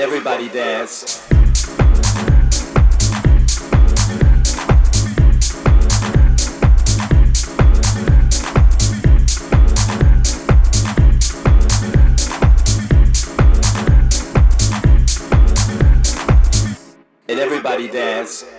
it, everybody dance. Everybody dance.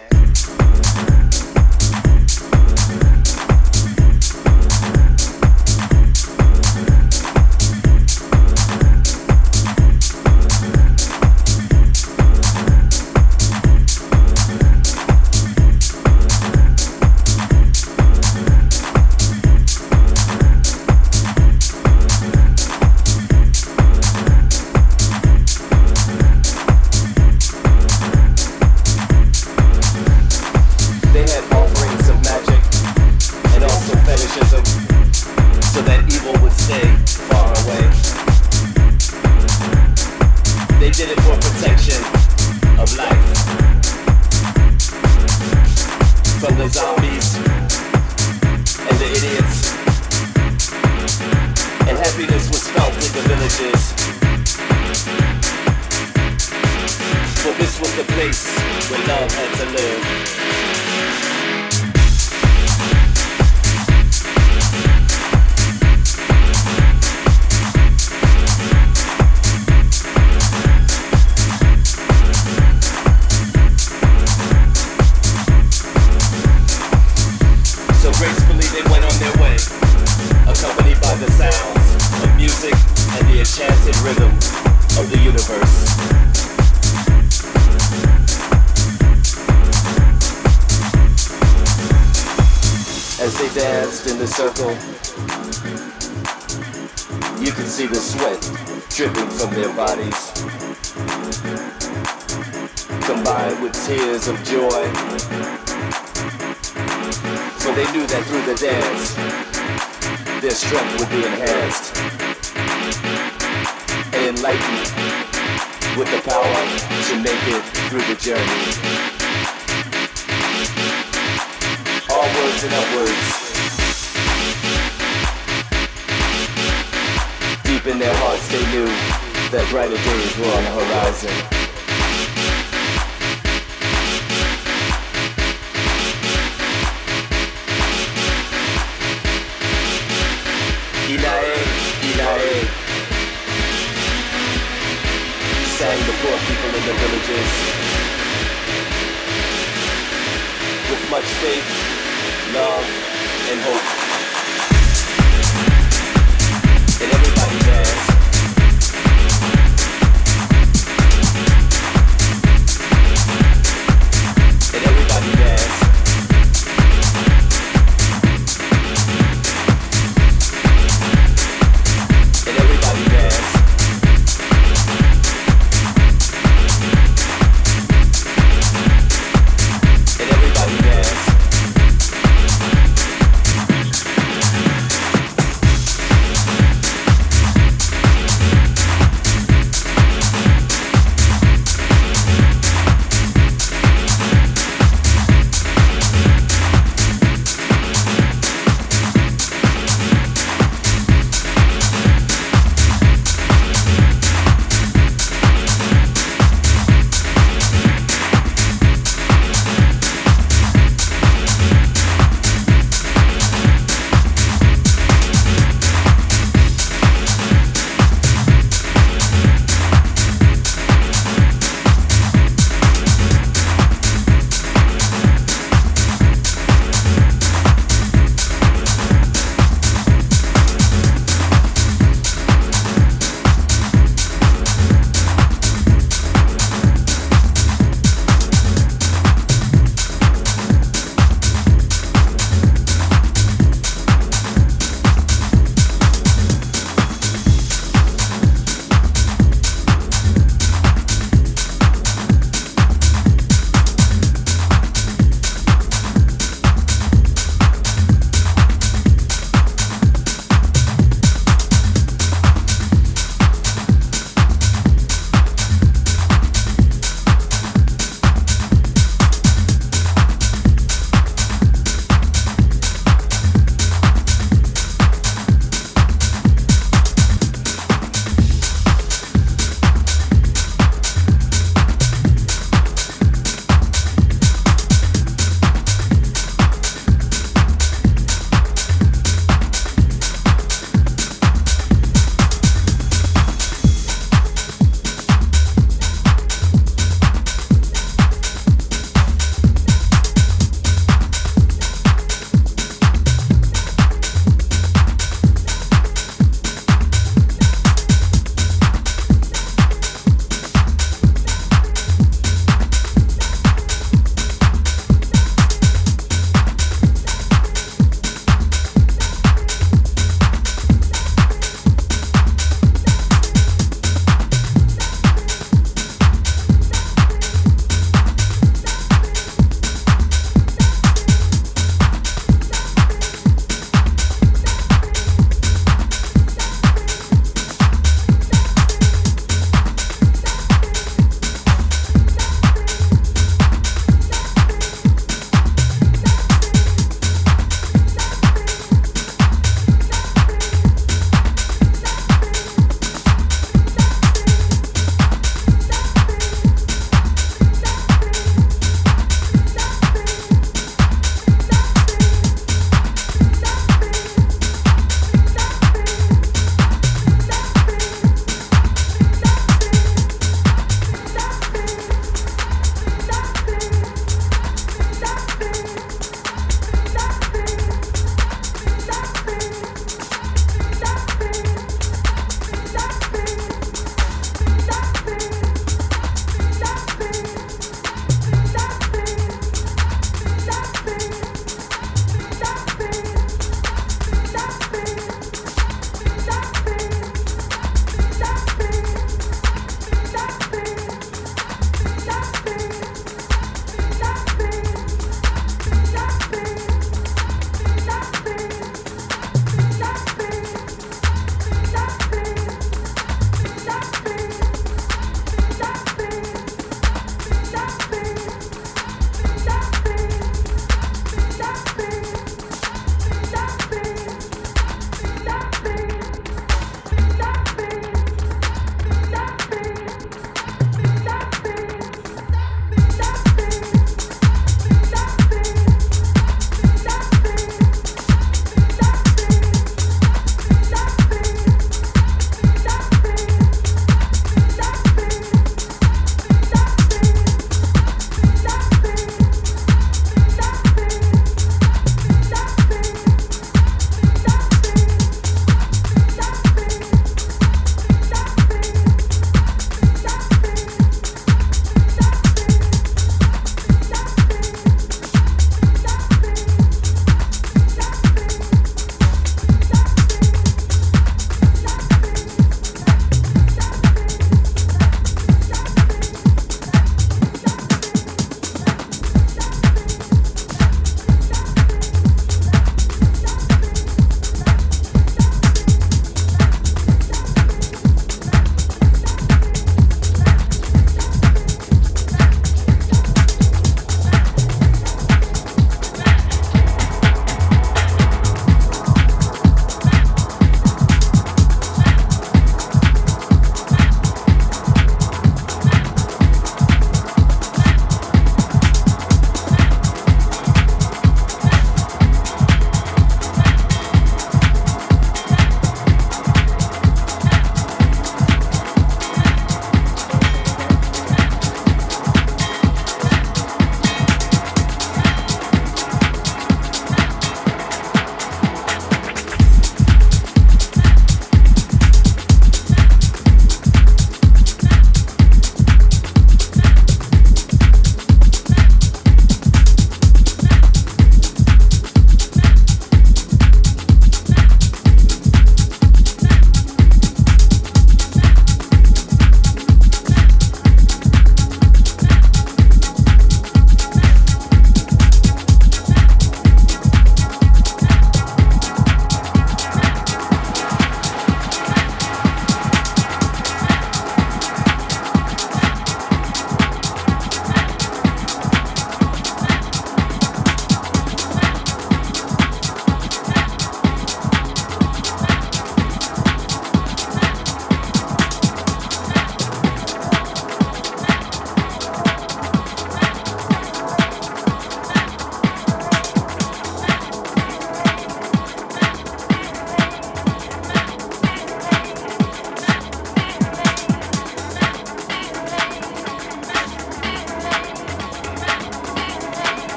Danced in the circle, you could see the sweat dripping from their bodies, combined with tears of joy So they knew that through the dance, their strength would be enhanced and enlightened with the power to make it through the journey. All words and upwards. In their hearts, they knew that brighter days were on the horizon. Ilae, Ilae. Sang the poor people in the villages. With much faith, love, and hope.